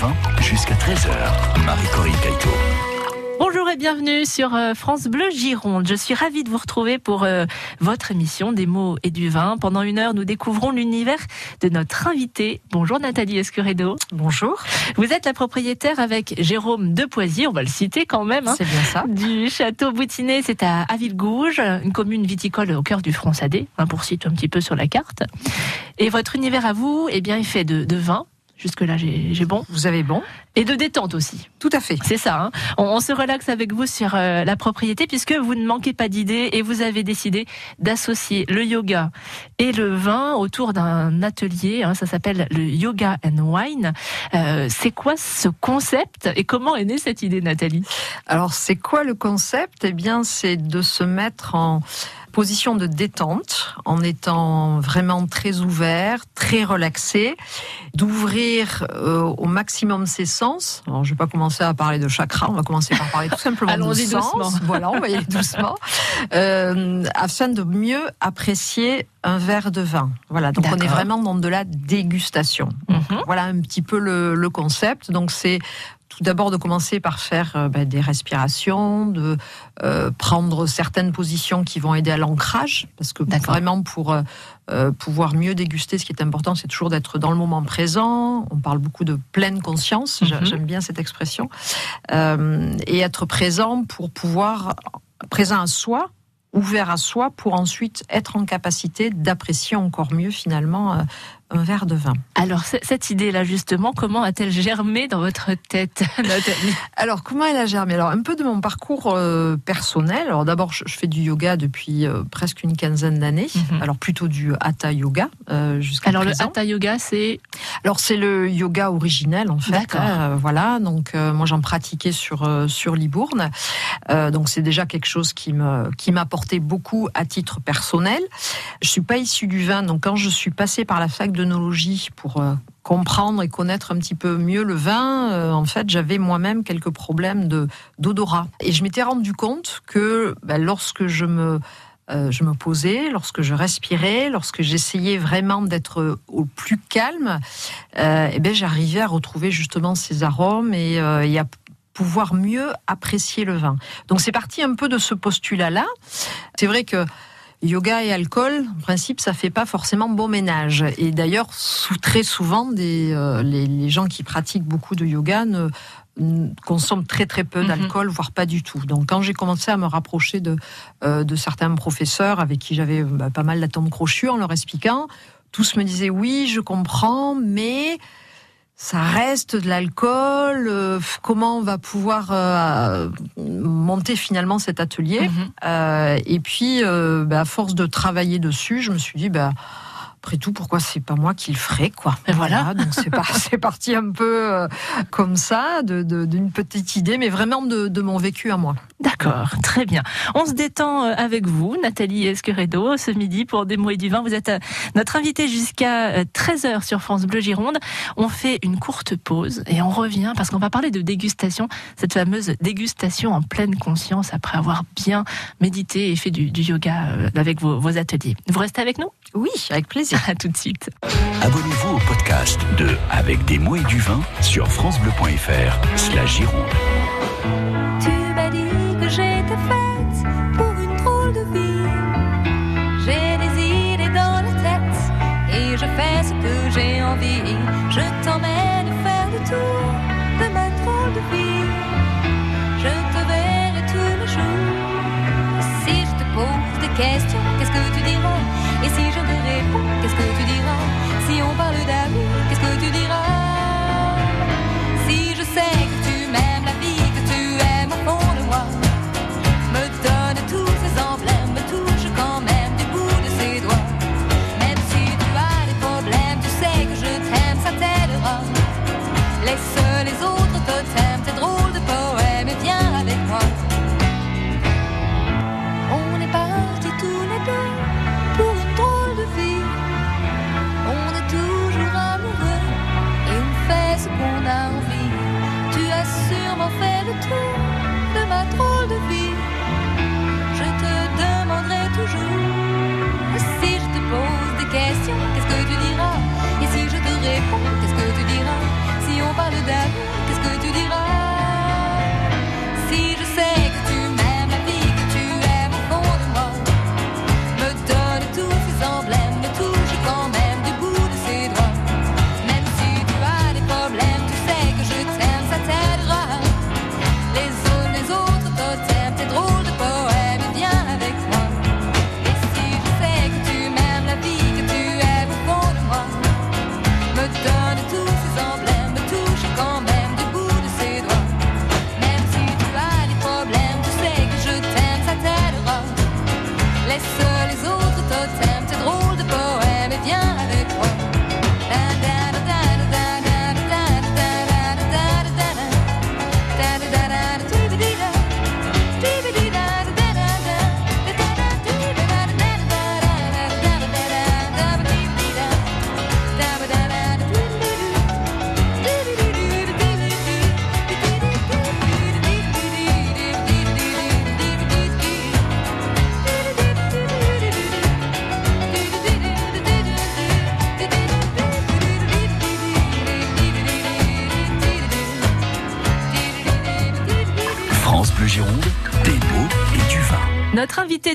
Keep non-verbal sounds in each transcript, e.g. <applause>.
vin jusqu'à 13h. Marie-Corinne Caïto. Bonjour et bienvenue sur euh, France Bleu Gironde. Je suis ravie de vous retrouver pour euh, votre émission des mots et du vin. Pendant une heure, nous découvrons l'univers de notre invité. Bonjour Nathalie Escuredo. Bonjour. Vous êtes la propriétaire avec Jérôme de Poisy, on va le citer quand même. hein, C'est bien ça. du château Boutinet, c'est à Avilgouge, une commune viticole au cœur du Fronçadé, hein, pour situer un petit peu sur la carte. Et votre univers à vous, eh bien, est fait de, de vin. Jusque-là, j'ai j'ai bon. Vous avez bon Et de détente aussi. Tout à fait. C'est ça. hein. On, on se relaxe avec vous sur euh, la propriété puisque vous ne manquez pas d'idées et vous avez décidé d'associer le yoga et le vin autour d'un atelier. hein, ça s'appelle le Yoga and Wine. Euh, c'est quoi ce concept et comment est née cette idée, Nathalie? Alors, c'est quoi le concept? Eh bien, c'est de se mettre en position de détente, en étant vraiment très ouvert, très relaxé, d'ouvrir euh, au maximum ses sens. Alors, je vais pas commencer à parler de chakra, on va commencer par parler tout simplement de sens. doucement. Voilà, on va y aller doucement, euh, afin de mieux apprécier un verre de vin. Voilà, donc on est vraiment dans de la dégustation. Mhm. Voilà un petit peu le, le concept. Donc c'est tout d'abord de commencer par faire euh, ben, des respirations, de euh, prendre certaines positions qui vont aider à l'ancrage, parce que vraiment pour euh, pouvoir mieux déguster, ce qui est important, c'est toujours d'être dans le moment présent. On parle beaucoup de pleine conscience, Mhm. j'aime bien cette expression, et être présent pour pouvoir présent à soi ouvert à soi pour ensuite être en capacité d'apprécier encore mieux finalement un verre de vin. Alors cette idée-là justement, comment a-t-elle germé dans votre tête, <laughs> Nathalie? Alors, comment elle a germé? Alors, un peu de mon parcours euh, personnel. Alors, d'abord, je, je fais du yoga depuis euh, presque une quinzaine d'années. Mhm. Alors, plutôt du hatha yoga euh, jusqu'à Alors le hatha yoga, c'est Alors, c'est le yoga originel, en fait. Voilà. Donc, moi, j'en pratiquais sur sur Libourne. Donc, c'est déjà quelque chose qui me qui m'apportait beaucoup à titre personnel. Je suis pas issue du vin, donc quand je suis passée par la fac pour euh, comprendre et connaître un petit peu mieux le vin, euh, en fait, j'avais moi-même quelques problèmes de d'odorat. Et je m'étais rendu compte que ben, lorsque je me euh, je me posais, lorsque je respirais, lorsque j'essayais vraiment d'être au plus calme, euh, eh ben j'arrivais à retrouver justement ces arômes et, et à pouvoir mieux apprécier le vin. Donc c'est parti un peu de ce postulat-là. C'est vrai que yoga et alcool, en principe, ça fait pas forcément bon ménage. Et d'ailleurs, très souvent, des, euh, les, les gens qui pratiquent beaucoup de yoga ne, consomment très très peu Mhm. d'alcool, voire pas du tout. Donc quand j'ai commencé à me rapprocher de, euh, de certains professeurs avec qui j'avais bah, pas mal d'atomes crochus en leur expliquant, tous me disaient oui, je comprends, mais ça reste de l'alcool. euh, comment on va pouvoir euh, monter finalement cet atelier Mhm. Euh, Et puis, euh, bah, à force de travailler dessus, je me suis dit, bah, après tout, pourquoi c'est pas moi qui le ferais, quoi Et voilà. donc c'est par- <laughs> c'est parti un peu euh, comme ça, de- de- d'une petite idée, mais vraiment de, de mon vécu à moi. D'accord, très bien. On se détend euh, avec vous, Nathalie Esqueredo, ce midi pour Des mots et du vin. Vous êtes euh, notre invitée jusqu'à 13h sur France Bleu Gironde. On fait une courte pause et on revient parce qu'on va parler de dégustation, cette fameuse dégustation en pleine conscience après avoir bien médité et fait du, du yoga avec vos, vos ateliers. Vous restez avec nous? Oui, avec plaisir. À tout de suite. Abonnez-vous au podcast de Avec des mots et du vin sur FranceBleu.fr slash Gironde.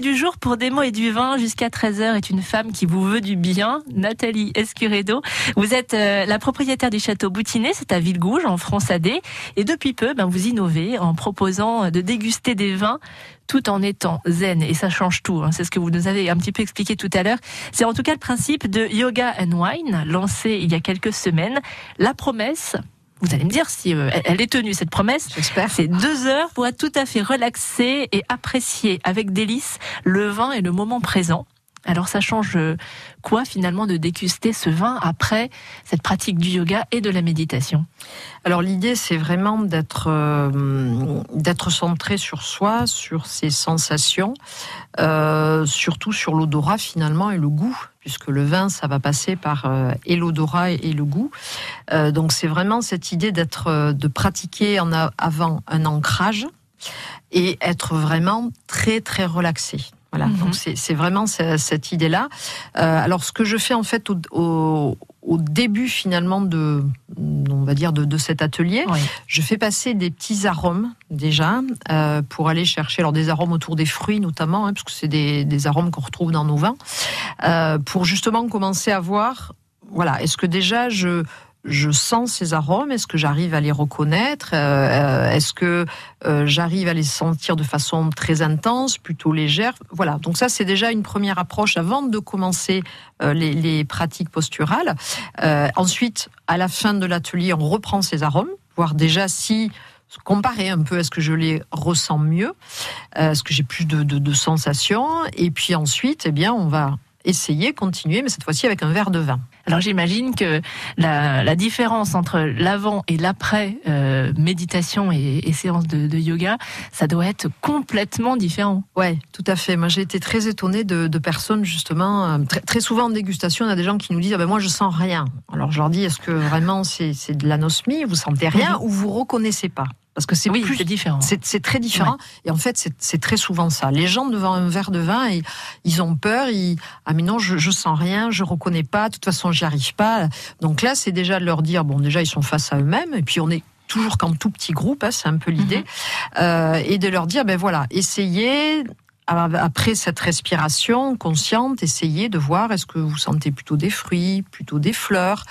Du jour pour des mots et du vin jusqu'à 13h est une femme qui vous veut du bien, Nathalie Escuredo. Vous êtes euh, la propriétaire du château Boutinet, c'est à Villegouge, en France AD. Et depuis peu, ben, vous innovez en proposant de déguster des vins tout en étant zen. Et ça change tout. Hein. C'est ce que vous nous avez un petit peu expliqué tout à l'heure. C'est en tout cas le principe de Yoga and Wine, lancé il y a quelques semaines. La promesse, vous allez me dire si euh, elle est tenue cette promesse. J'espère. C'est deux heures pour être tout à fait relaxé et apprécier avec délice le vin et le moment présent. Alors ça change euh, quoi finalement de déguster ce vin après cette pratique du yoga et de la méditation? Alors l'idée c'est vraiment d'être euh, d'être centré sur soi, sur ses sensations, euh, surtout sur l'odorat finalement et le goût puisque le vin, ça va passer par et l'odorat et le goût. Donc c'est vraiment cette idée d'être, de pratiquer en avant un ancrage et être vraiment très très relaxé. Voilà, Mhm. donc c'est vraiment ce- cette idée-là. Euh, alors ce que je fais en fait au, au- au début finalement de, on va dire de, de cet atelier, Oui. je fais passer des petits arômes déjà euh, pour aller chercher alors des arômes autour des fruits notamment, hein, parce que c'est des, des arômes qu'on retrouve dans nos vins, euh, pour justement commencer à voir, voilà, est-ce que déjà je je sens ces arômes, est-ce que j'arrive à les reconnaître, Euh, euh, est-ce que euh, j'arrive à les sentir de façon très intense, plutôt légère, voilà. Donc ça c'est déjà une première approche avant de commencer les, pratiques posturales. Ensuite, à la fin de l'atelier, on reprend ces arômes, voir déjà si comparer un peu, est-ce que je les ressens mieux, est-ce que j'ai plus de, de sensations, et puis ensuite, eh bien, on va essayer, continuer, mais cette fois-ci avec un verre de vin. Alors j'imagine que la, la différence entre l'avant et l'après euh, méditation et, et séance de, de yoga, ça doit être complètement différent. Ouais, tout à fait. Moi, j'ai été très étonnée de, de personnes justement. euh, très, très souvent en dégustation, on a des gens qui nous disent ah ben moi je sens rien. Alors je leur dis est-ce que vraiment c'est c'est de l'anosmie, vous sentez rien ou vous reconnaissez pas? Parce que c'est Oui, plus différent. C'est très différent. Et en fait, c'est- très souvent ça. Les gens devant un verre de vin, ils, ils ont peur. Ils, ah mais non, je, je sens rien, je reconnais pas. De toute façon, j'y arrive pas. Donc là, c'est déjà de leur dire bon, déjà ils sont face à eux-mêmes. Et puis on est toujours qu'en tout petit groupe, hein, c'est un peu l'idée, Euh, et de leur dire ben voilà, essayez. Après cette respiration consciente, essayez de voir est-ce que vous sentez plutôt des fruits, plutôt des fleurs?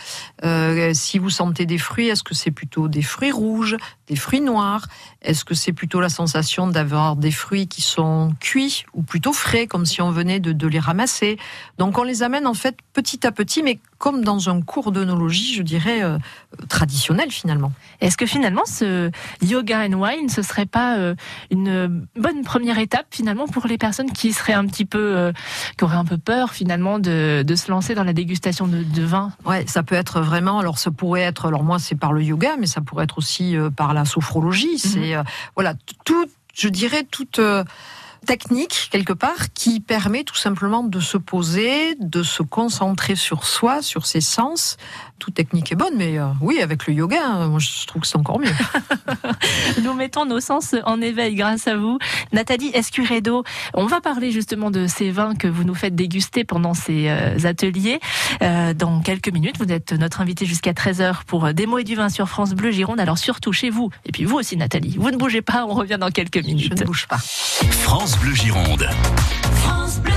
Euh, si vous sentez des fruits, est-ce que c'est plutôt des fruits rouges, des fruits noirs Est-ce que c'est plutôt la sensation d'avoir des fruits qui sont cuits ou plutôt frais, comme si on venait de, de les ramasser? Donc on les amène en fait petit à petit, mais comme dans un cours d'œnologie, je dirais, euh, traditionnel finalement. Est-ce que finalement ce yoga and wine, ce serait pas euh, une bonne première étape finalement pour les personnes qui seraient un petit peu, euh, qui auraient un peu peur finalement de, de se lancer dans la dégustation de, de vin? Ouais, ça peut être vraiment. Alors, ça pourrait être. Alors moi, c'est par le yoga, mais ça pourrait être aussi euh, par la sophrologie. C'est euh, voilà tout. Je dirais toute euh, technique quelque part qui permet tout simplement de se poser, de se concentrer sur soi, sur ses sens. Toute technique est bonne, mais euh, oui, avec le yoga, hein, moi je trouve que c'est encore mieux. <laughs> Nous mettons nos sens en éveil grâce à vous. Nathalie Escuredo, on va parler justement de ces vins que vous nous faites déguster pendant ces euh, ateliers. Euh, dans quelques minutes, vous êtes notre invité jusqu'à 13h pour euh, des mots et du vin sur France Bleu Gironde. Alors surtout chez vous, et puis vous aussi Nathalie, vous ne bougez pas, on revient dans quelques Je minutes. ne bouge pas. France Bleu Gironde. France Bleu.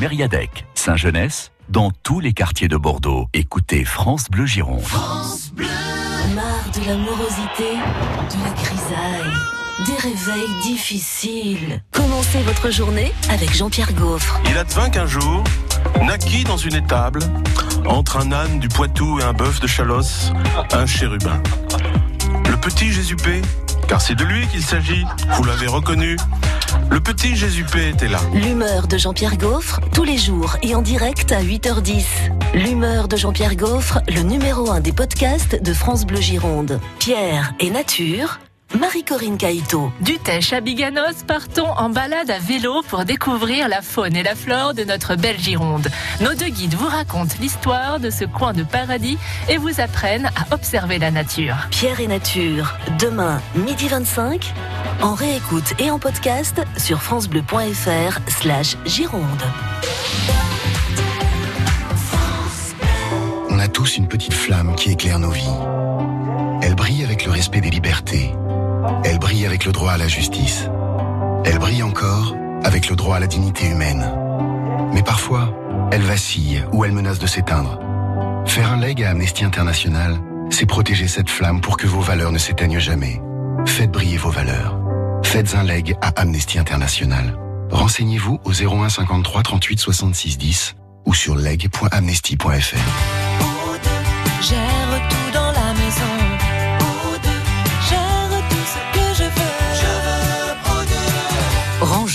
Mériadec, Saint-Genès, dans tous les quartiers de Bordeaux. Écoutez France Bleu Gironde. Marre de la morosité, de la grisaille, des réveils difficiles. Commencez votre journée avec Jean-Pierre Gaufre. Il advint qu'un jour, naquit dans une étable, entre un âne du Poitou et un bœuf de Chalosse, un chérubin. Le petit Jésupé, car c'est de lui qu'il s'agit, vous l'avez reconnu, le petit Jésupé était là. L'humeur de Jean-Pierre Gaufre, tous les jours et en direct à 8h10. L'humeur de Jean-Pierre Gaufre, le numéro 1 des podcasts de France Bleu Gironde. Pierre et Nature, Marie-Corinne Caïto. Du Tèche à Biganos, partons en balade à vélo pour découvrir la faune et la flore de notre belle Gironde. Nos deux guides vous racontent l'histoire de ce coin de paradis et vous apprennent à observer la nature. Pierre et Nature, demain, midi 25, en réécoute et en podcast sur francebleu.fr slash Gironde. On a tous une petite flamme qui éclaire nos vies. Elle brille avec le respect des libertés. Elle brille avec le droit à la justice. Elle brille encore avec le droit à la dignité humaine. Mais parfois, elle vacille ou elle menace de s'éteindre. Faire un leg à Amnesty International, c'est protéger cette flamme pour que vos valeurs ne s'éteignent jamais. Faites briller vos valeurs. Faites un leg à Amnesty International. Renseignez-vous au 01 53 38 66 10 ou sur leg.amnesty.fr.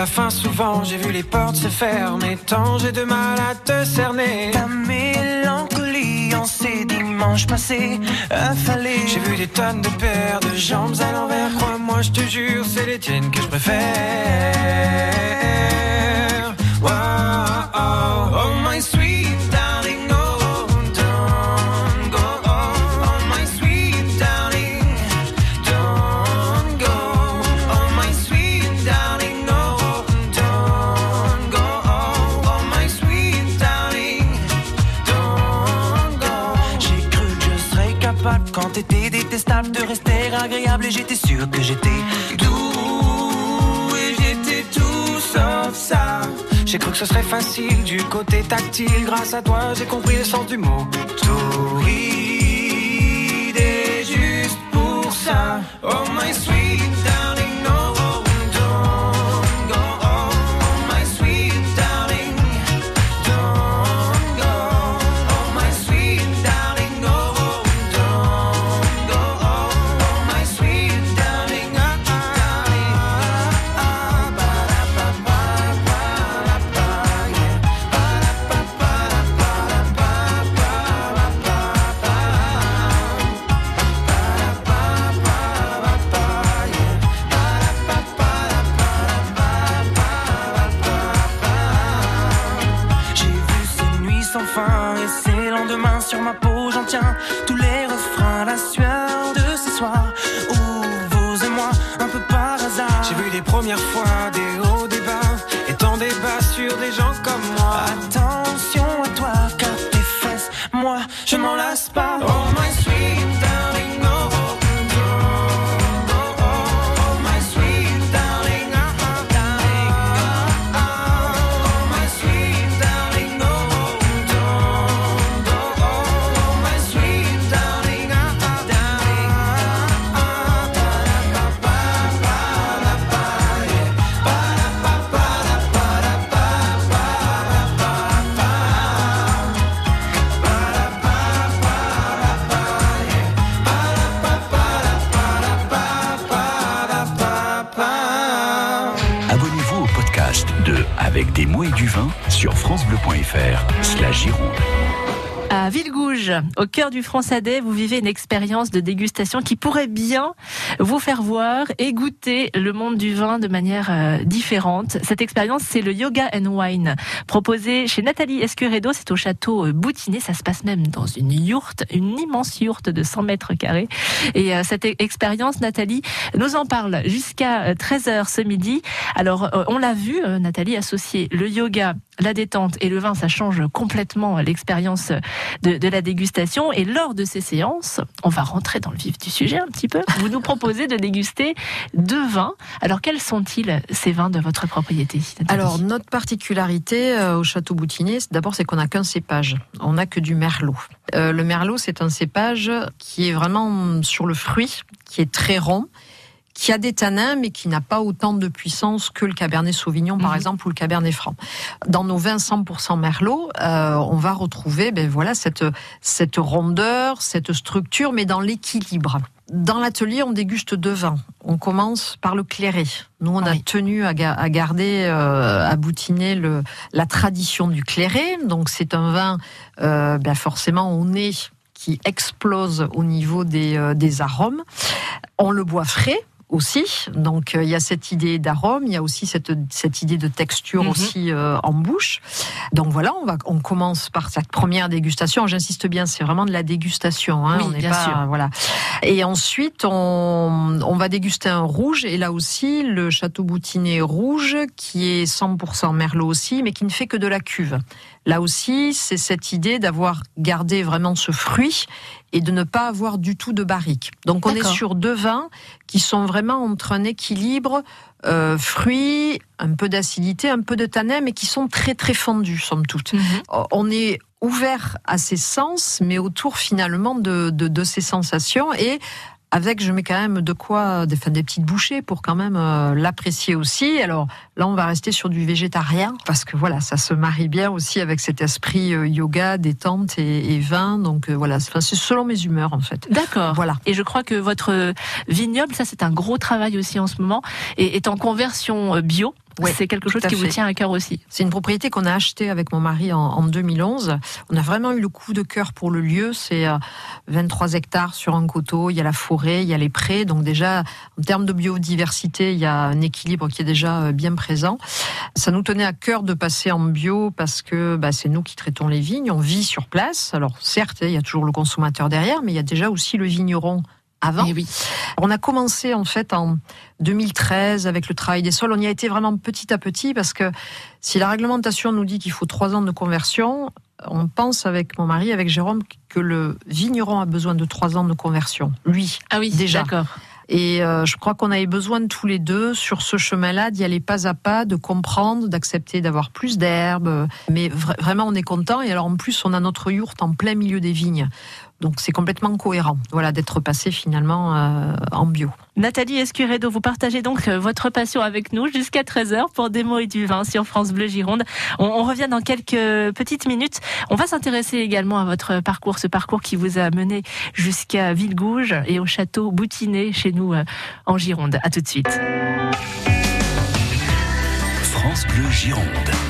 La fin souvent, j'ai vu les portes se fermer. Tant j'ai de mal à te cerner. Ta mélancolie en ces dimanches passés, affalés. J'ai vu des tonnes de paires de jambes à l'envers. Crois-moi, je te jure, c'est les tiennes que je préfère. Wow, j'étais sûr que j'étais doux et j'étais tout sauf ça. J'ai cru que ce serait facile du côté tactile. Grâce à toi, j'ai compris le sens du mot. Torride et juste pour ça. Oh my sweet Premières fois au cœur du Françadet, vous vivez une expérience de dégustation qui pourrait bien vous faire voir et goûter le monde du vin de manière euh, différente. Cette expérience, c'est le Yoga and Wine, proposé chez Nathalie Escuredo. C'est au château euh, Boutinet. Ça se passe même dans une yourte, une immense yourte de 100 mètres carrés. Et euh, cette e- expérience, Nathalie nous en parle jusqu'à 13h ce midi. Alors, on l'a vu, Nathalie, associer le yoga, la détente et le vin, ça change complètement l'expérience de, de la dégustation. Et lors de ces séances, on va rentrer dans le vif du sujet un petit peu. Vous nous <laughs> de déguster deux vins. Alors, quels sont-ils, ces vins de votre propriété Alors, notre particularité euh, au Château Boutinet, d'abord, c'est qu'on n'a qu'un cépage. On n'a que du merlot. Euh, le merlot, c'est un cépage qui est vraiment sur le fruit, qui est très rond, qui a des tanins, mais qui n'a pas autant de puissance que le Cabernet Sauvignon, par Mhm. exemple, ou le Cabernet Franc. Dans nos vins 100% merlot, euh, on va retrouver, ben voilà, cette cette rondeur, cette structure, mais dans l'équilibre. Dans l'atelier, on déguste deux vins. On commence par le clairé. Nous, on a tenu à, ga- à garder, euh, à boutiner le, la tradition du clairé. Donc, c'est un vin, euh, ben forcément, on est qui explose au niveau des, euh, des arômes. On le boit frais aussi, donc euh, il y a cette idée d'arôme, il y a aussi cette, cette idée de texture Mhm. aussi euh, en bouche. Donc voilà, on va on commence par cette première dégustation. J'insiste bien, c'est vraiment de la dégustation. Hein, Oui, on n'est bien pas sûr. voilà. Et ensuite, on, on va déguster un rouge. Et là aussi, le Château Boutinet rouge, qui est 100% merlot aussi, mais qui ne fait que de la cuve. Là aussi, c'est cette idée d'avoir gardé vraiment ce fruit et de ne pas avoir du tout de barrique. Donc on est sur deux vins qui sont vraiment entre un équilibre euh, fruit, un peu d'acidité, un peu de tanin, mais qui sont très très fondus, somme toute. Mhm. On est ouvert à ses sens, mais autour finalement de, de, de ces sensations et avec, je mets quand même de quoi, des, enfin, des petites bouchées pour quand même euh, l'apprécier aussi. Alors là, on va rester sur du végétarien parce que voilà, ça se marie bien aussi avec cet esprit euh, yoga, détente et, et vin. Donc euh, voilà, c'est selon mes humeurs en fait. D'accord. Voilà. Et je crois que votre vignoble, ça c'est un gros travail aussi en ce moment, et est en conversion euh, bio. Ouais, c'est quelque chose qui vous tient à cœur aussi. C'est une propriété qu'on a achetée avec mon mari en, en 2011. On a vraiment eu le coup de cœur pour le lieu. C'est euh, 23 hectares sur un coteau. Il y a la forêt, il y a les prés. Donc déjà, en termes de biodiversité, il y a un équilibre qui est déjà euh, bien présent. Ça nous tenait à cœur de passer en bio parce que bah, c'est nous qui traitons les vignes. On vit sur place. Alors certes, il y a toujours le consommateur derrière, mais il y a déjà aussi le vigneron avant. Eh oui. On a commencé en fait en 2013 avec le travail des sols. On y a été vraiment petit à petit parce que si la réglementation nous dit qu'il faut trois ans de conversion, on pense avec mon mari, avec Jérôme, que le vigneron a besoin de trois ans de conversion. Lui, Ah oui, Déjà. D'accord. Et euh, je crois qu'on avait besoin de tous les deux sur ce chemin-là d'y aller pas à pas, de comprendre, d'accepter d'avoir plus d'herbe. Mais vra- vraiment, on est content. Et alors en plus, on a notre yourte en plein milieu des vignes. Donc c'est complètement cohérent, voilà, d'être passé finalement euh, en bio. Nathalie Escuredo, vous partagez donc euh, votre passion avec nous jusqu'à 13h pour des mots et du vin sur France Bleu Gironde. On, on revient dans quelques petites minutes. On va s'intéresser également à votre parcours, ce parcours qui vous a mené jusqu'à Villegouge et au château Boutinet chez nous euh, en Gironde. À tout de suite. France Bleu Gironde.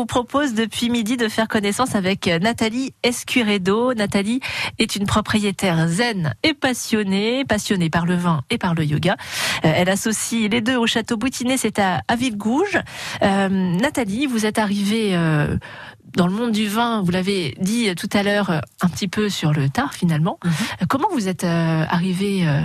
Vous propose depuis midi de faire connaissance avec Nathalie Escuredo. Nathalie est une propriétaire zen et passionnée, passionnée par le vin et par le yoga. Euh, elle associe les deux au château Boutinet, c'est à, à. Euh, Nathalie, vous êtes arrivée euh, dans le monde du vin, vous l'avez dit tout à l'heure, euh, un petit peu sur le tard finalement. Mhm. Euh, Comment vous êtes euh, arrivée euh,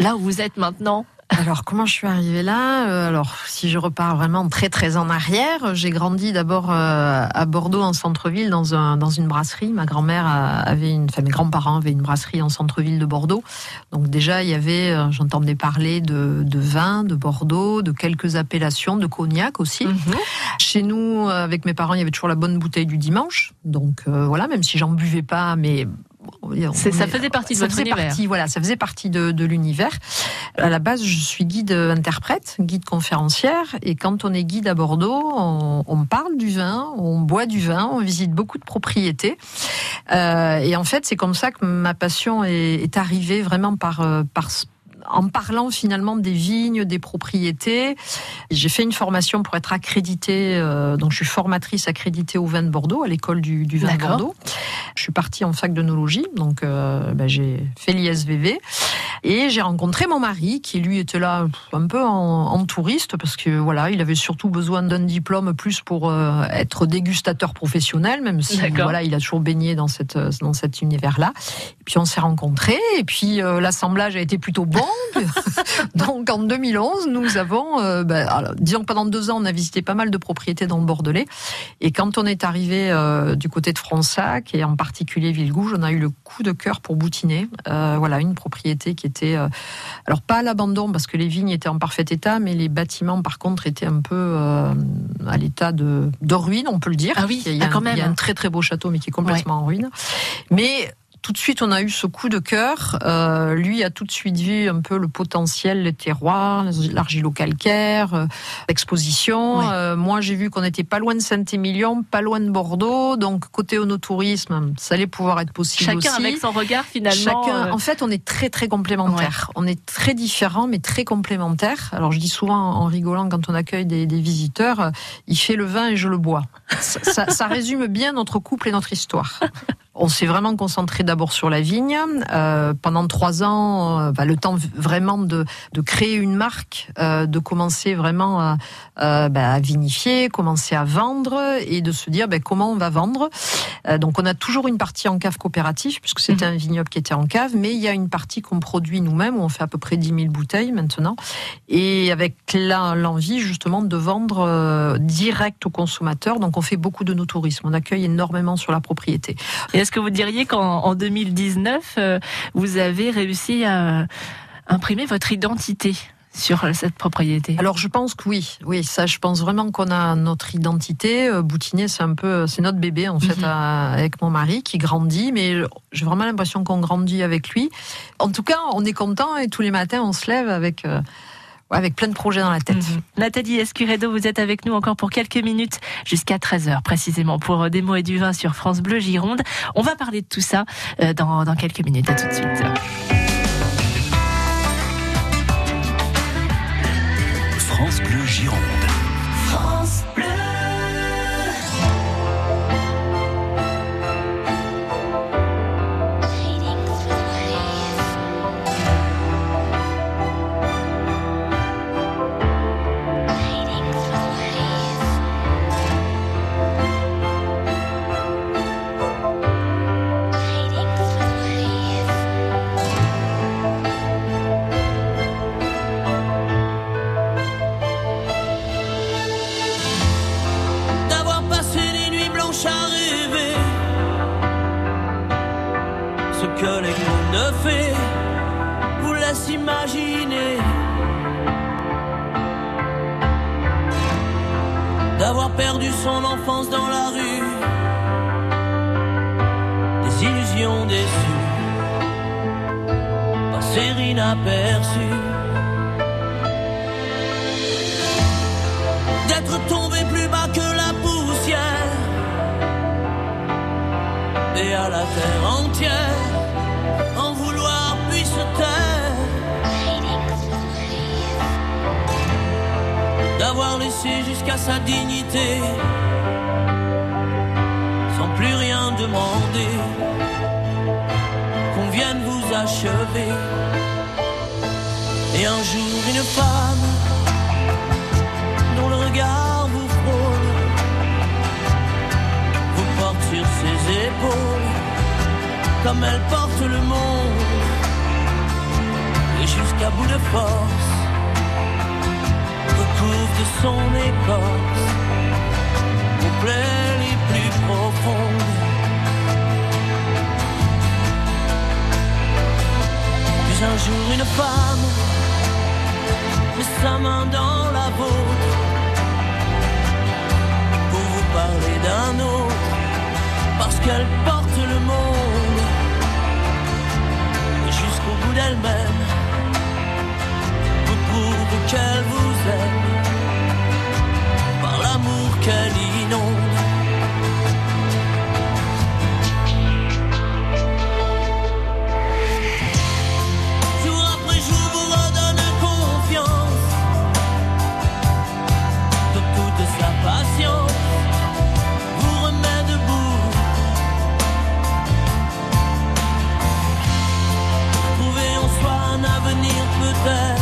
là où vous êtes maintenant? Alors, comment je suis arrivée là? Euh, Alors, si je repars vraiment très très en arrière, j'ai grandi d'abord euh, à Bordeaux en centre-ville dans un dans une brasserie. Ma grand-mère avait une, enfin mes grands-parents avaient une brasserie en centre-ville de Bordeaux. Donc déjà, il y avait, euh, j'entendais parler de, de vin de Bordeaux, de quelques appellations, de cognac aussi. Chez nous, avec mes parents, il y avait toujours la bonne bouteille du dimanche. Donc euh, voilà, même si j'en buvais pas, mais on ça est- faisait partie de ça votre faisait univers. partie, voilà, ça faisait partie de, de l'univers. À la base, je suis guide interprète, guide conférencière, et quand on est guide à Bordeaux, on, on parle du vin, on boit du vin, on visite beaucoup de propriétés. Euh, et en fait, c'est comme ça que ma passion est, est arrivée vraiment par, euh, par en parlant finalement des vignes, des propriétés. J'ai fait une formation pour être accréditée, euh, donc je suis formatrice accréditée au vin de Bordeaux, à l'école du, du vin de. Bordeaux. Je suis partie en fac d'œnologie, donc euh, ben, j'ai fait l'ISVV. Et j'ai rencontré mon mari qui lui était là un peu en, en touriste parce que voilà, il avait surtout besoin d'un diplôme plus pour euh, être dégustateur professionnel, même si voilà, il a toujours baigné dans cette dans cet univers-là. Et puis on s'est rencontrés et puis euh, l'assemblage a été plutôt bon. <laughs> Donc en 2011, nous avons, euh, ben, alors, disons que pendant deux ans, on a visité pas mal de propriétés dans le Bordelais. Et quand on est arrivé euh, du côté de Fronsac et en particulier Villegouge, on a eu le coup de cœur pour Boutinet. Euh, voilà, une propriété qui était, euh, alors pas à l'abandon parce que les vignes étaient en parfait état, mais les bâtiments par contre étaient un peu à l'état de, de ruine, on peut le dire. Ah oui, il y a, ah, quand un, même. il y a un très très beau château, mais qui est complètement en ruine. Mais tout de suite, on a eu ce coup de cœur. Euh, lui a tout de suite vu un peu le potentiel, le terroir, l'argilo-calcaire, euh, l'exposition. Euh, moi, j'ai vu qu'on n'était pas loin de Saint-Émilion, pas loin de Bordeaux. Donc, côté onotourisme, ça allait pouvoir être possible Chacun aussi. avec son regard finalement. Chacun, en fait, on est très très complémentaires. On est très différents, mais très complémentaires. Alors, je dis souvent en rigolant quand on accueille des, des visiteurs, il fait le vin et je le bois. Ça, ça- ça résume bien notre couple et notre histoire. <laughs> On s'est vraiment concentré d'abord sur la vigne. Euh, pendant trois ans, euh, bah, le temps vraiment de, de créer une marque, euh, de commencer vraiment à, bah, à vinifier, commencer à vendre et de se dire bah, comment on va vendre. Donc on a toujours une partie en cave coopérative puisque c'était un vignoble qui était en cave, mais il y a une partie qu'on produit nous-mêmes où on fait à peu près 10 000 bouteilles maintenant et avec l'envie justement de vendre direct aux consommateurs. Donc on fait beaucoup de nos tourisme, on accueille énormément sur la propriété. Et est-ce que vous diriez qu'en en 2019, euh, vous avez réussi à imprimer votre identité sur euh, cette propriété Alors je pense que oui, oui, ça je pense vraiment qu'on a notre identité. Euh, Boutinier, c'est un peu, c'est notre bébé en fait Mhm. avec mon mari qui grandit, mais j'ai vraiment l'impression qu'on grandit avec lui. En tout cas, on est content et tous les matins on se lève avec euh, avec plein de projets dans la tête. Mhm. Nathalie Escuredo, vous êtes avec nous encore pour quelques minutes, jusqu'à 13h précisément, pour euh, des mots et du vin sur France Bleu Gironde. On va parler de tout ça euh, dans, dans quelques minutes. À tout de suite. France Bleu Gironde. Jusqu'à bout de force, recouvre de son écorce, aux plaies les plus profondes. Puis un jour, une femme met sa main dans la vôtre. Pour vous parler d'un autre, parce qu'elle porte le monde jusqu'au bout d'elle-même qu'elle vous aime par l'amour qu'elle inonde. Jour après jour vous redonne confiance de toute sa patience, vous remet debout. Trouver en soi un avenir peut-être,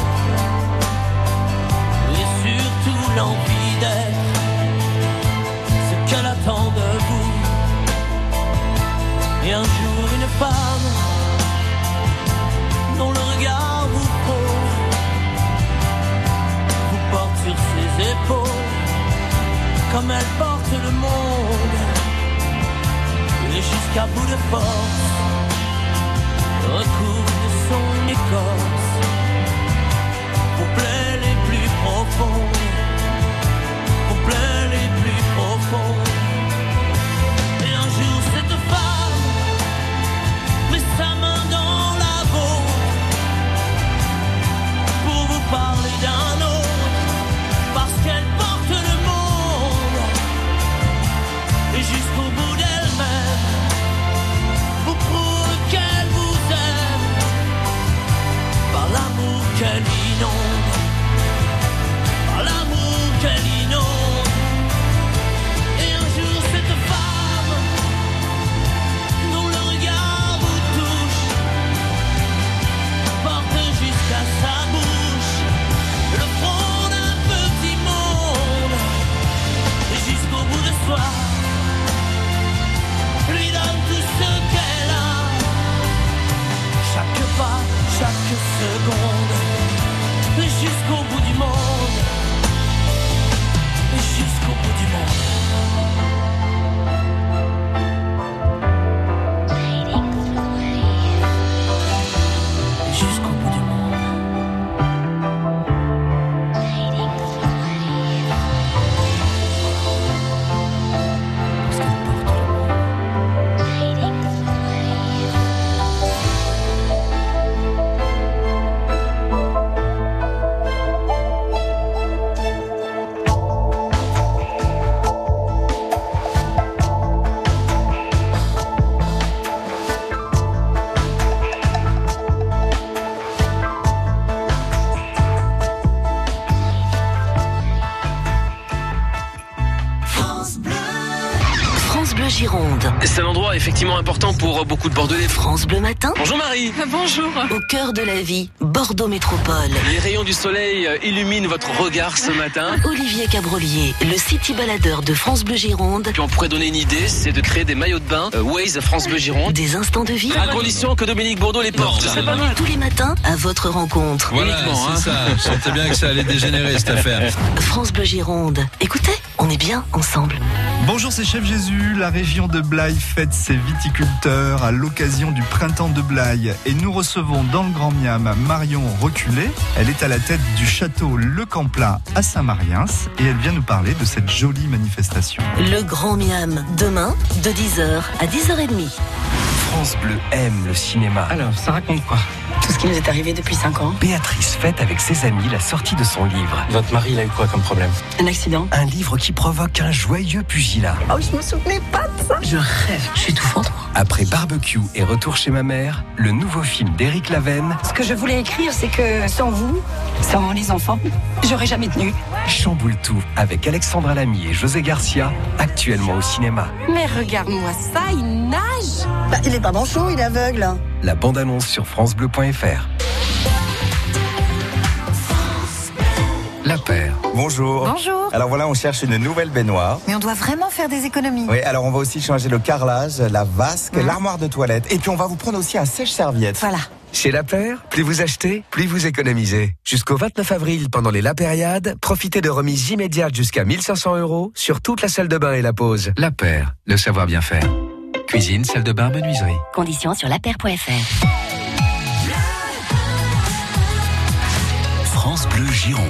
l'envie d'être ce qu'elle attend de vous. Et un jour une femme dont le regard vous pose, vous porte sur ses épaules, comme elle porte le monde, et jusqu'à bout de force, recouvre de son écorce, aux plaies Matin. Bonjour Marie. <laughs> Bonjour. Au cœur de la vie, Bordeaux Métropole. Les rayons du soleil euh, illuminent votre regard ce matin. <laughs> Olivier Cabrolier, le city baladeur de France Bleu Gironde. Puis on pourrait donner une idée, c'est de créer des maillots de bain euh, Waze France Bleu Gironde. Des instants de vie. À condition que Dominique Bourdeau les porte. C'est pas mal. Tous les matins, à votre rencontre. Voilà, Uniquement, hein. c'est ça. Je sentais bien que ça allait dégénérer cette affaire. <laughs> France Bleu Gironde. Écoutez, on est bien ensemble. Bonjour, c'est Chef Jésus. La région de Blaye fête ses viticulteurs à l'occasion du printemps de Blaye. Et nous recevons dans le Grand Miam Marion Reculé. Elle est à la tête du château Le Camplat à Saint-Mariens et elle vient nous parler de cette jolie manifestation. Le Grand Miam, demain, de 10h à 10h30. France Bleu aime le cinéma. Alors, ça raconte quoi? Tout ce qui nous est arrivé depuis 5 ans. Béatrice fête avec ses amis la sortie de son livre. Votre mari, il a eu quoi comme problème? Un accident. Un livre qui provoque un joyeux pugilat. Oh, je me souvenais pas de ça. Je rêve. Je suis tout fente, moi. Après barbecue et retour chez ma mère, le nouveau film d'Éric Lavenne, Ce que je voulais écrire, c'est que sans vous, sans les enfants, j'aurais jamais tenu. chamboule tout avec Alexandra Lamy et José Garcia, actuellement au cinéma. Mais regarde-moi ça, il nage bah, Il est pas manchot, il est aveugle. La bande-annonce sur francebleu.fr. La paire. Bonjour. Bonjour. Alors voilà, on cherche une nouvelle baignoire. Mais on doit vraiment faire des économies. Oui, alors on va aussi changer le carrelage, la vasque, l'armoire de toilette. Et puis on va vous prendre aussi un sèche-serviette. Voilà. Chez La Paire, plus vous achetez, plus vous économisez. Jusqu'au 29 avril, pendant les La Périade, profitez de remises immédiates jusqu'à 1500 euros sur toute la salle de bain et la pause. La paire, le savoir bien faire. Cuisine, salle de bain, menuiserie. Conditions sur lapaire.fr. France Bleu Gironde.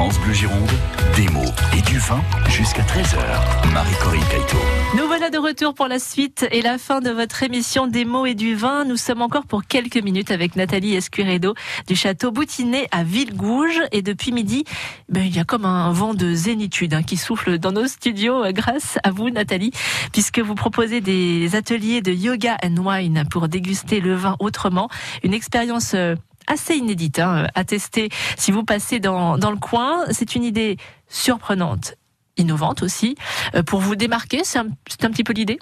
France Bleu Gironde, des mots et du vin jusqu'à 13h. Marie-Corinne Caïto. Nous voilà de retour pour la suite et la fin de votre émission des mots et du vin. Nous sommes encore pour quelques minutes avec Nathalie Escuredo du château Boutinet à Villegouge. Et depuis midi, ben, il y a comme un vent de zénitude hein, qui souffle dans nos studios euh, grâce à vous Nathalie, puisque vous proposez des ateliers de yoga and wine pour déguster le vin autrement. Une expérience euh, assez inédite hein, à tester si vous passez dans, dans le coin. C'est une idée surprenante innovante aussi. Euh, pour vous démarquer, c'est un, c'est un petit peu l'idée?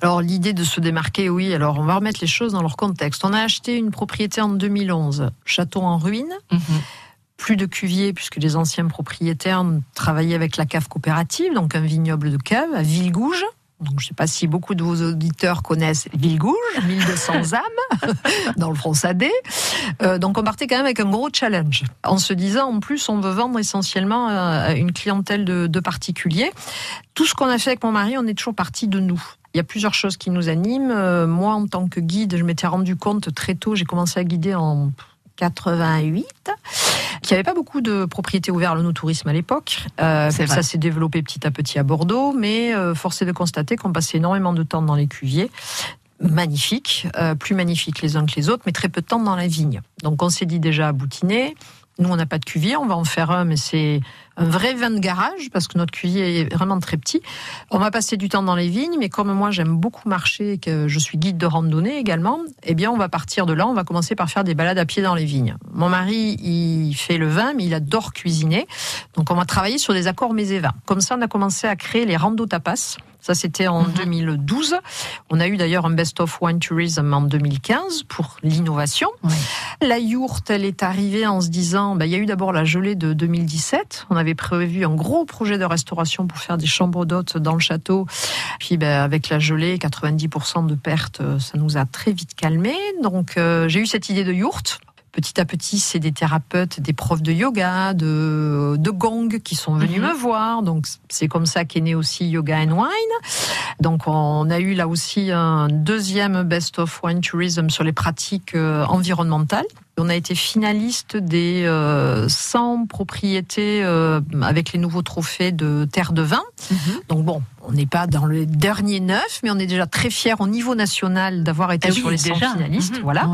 Alors l'idée de se démarquer, oui. Alors on va remettre les choses dans leur contexte. On a acheté une propriété en 2011, château en ruine. Plus de cuvier puisque les anciens propriétaires travaillaient avec la cave coopérative, donc un vignoble de cave à Villegouge. Donc, je ne sais pas si beaucoup de vos auditeurs connaissent Villegouge, 1200 <laughs> âmes, <laughs> dans le Fronçadé. Euh, donc, on partait quand même avec un gros challenge. En se disant, en plus, on veut vendre essentiellement euh, à une clientèle de, de particuliers. Tout ce qu'on a fait avec mon mari, on est toujours parti de nous. Il y a plusieurs choses qui nous animent. Euh, moi, en tant que guide, je m'étais rendu compte très tôt, j'ai commencé à guider en 88, qu'il n'y avait pas beaucoup de propriétés ouvertes à l'onotourisme à l'époque. Euh, ça s'est développé petit à petit à Bordeaux, mais euh, force est de constater qu'on passait énormément de temps dans les cuviers. Magnifiques, euh, plus magnifiques les uns que les autres, mais très peu de temps dans la vigne. Donc on s'est dit déjà à Boutinet, nous on n'a pas de cuvier, on va en faire un, mais c'est un vrai vin de garage parce que notre cuvier est vraiment très petit. On va passer du temps dans les vignes, mais comme moi j'aime beaucoup marcher et que je suis guide de randonnée également, eh bien on va partir de là, on va commencer par faire des balades à pied dans les vignes. Mon mari, il fait le vin, mais il adore cuisiner. Donc on va travailler sur des accords mets et vins. Comme ça, on a commencé à créer les rando tapas. Ça, c'était en 2012. On a eu d'ailleurs un Best of Wine Tourism en 2015 pour l'innovation. La yourte, elle est arrivée en se disant, bah, il y a eu d'abord la gelée de 2017. On avait prévu un gros projet de restauration pour faire des chambres d'hôtes dans le château. Puis, bah, avec la gelée, 90% de pertes, euh, ça nous a très vite calmé. Donc, euh, j'ai eu cette idée de yourte. Petit à petit, c'est des thérapeutes, des profs de yoga, de, de gong qui sont venus me voir. Donc, c'est comme ça qu'est né aussi Yoga and Wine. Donc, on a eu là aussi un deuxième Best of Wine Tourism sur les pratiques euh, environnementales. On a été finaliste des euh, 100 propriétés euh, avec les nouveaux trophées de terre de vin. Donc bon, on n'est pas dans le dernier neuf, mais on est déjà très fiers au niveau national d'avoir été Ah oui, sur les 100 déjà. finalistes. Mhm. Voilà.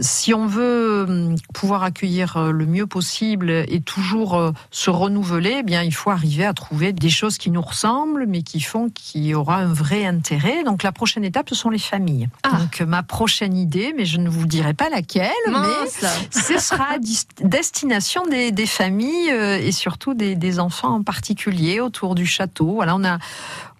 Si on veut hum, pouvoir accueillir euh, le mieux possible et toujours euh, se renouveler, eh bien il faut arriver à trouver des choses qui nous ressemblent, mais qui font qu'il y aura un vrai intérêt. Donc la prochaine étape, ce sont les familles. Donc ma prochaine idée, mais je ne vous dirai pas laquelle, mais ce sera destination des, familles euh, et surtout des, enfants en particulier autour du château.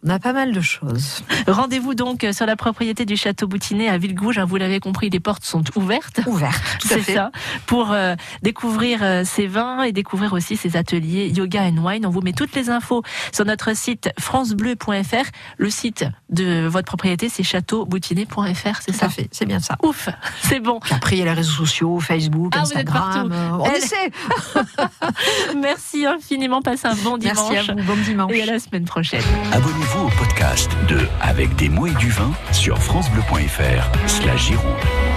On a pas mal de choses. Rendez-vous donc sur la propriété du château Boutinet à Villegouge. Hein, Vous l'avez compris, les portes sont ouvertes. Ouvertes, tout à C'est fait. ça. Pour euh, découvrir euh, ces vins et découvrir aussi ces ateliers Yoga and Wine. On vous met toutes les infos sur notre site francebleu.fr. Le site de votre propriété, c'est châteauboutinet.fr, c'est ça Tout à fait, c'est bien ça. Ouf, c'est bon. Après, il y a les réseaux sociaux, Facebook, Ah, Instagram. euh, on Elle- essaie. <laughs> Merci infiniment. Passez un bon dimanche. Merci à vous. Bon dimanche. Et à la semaine prochaine. Abonnez-vous au podcast de Avec des mots et du vin sur FranceBleu.fr slash Gironde.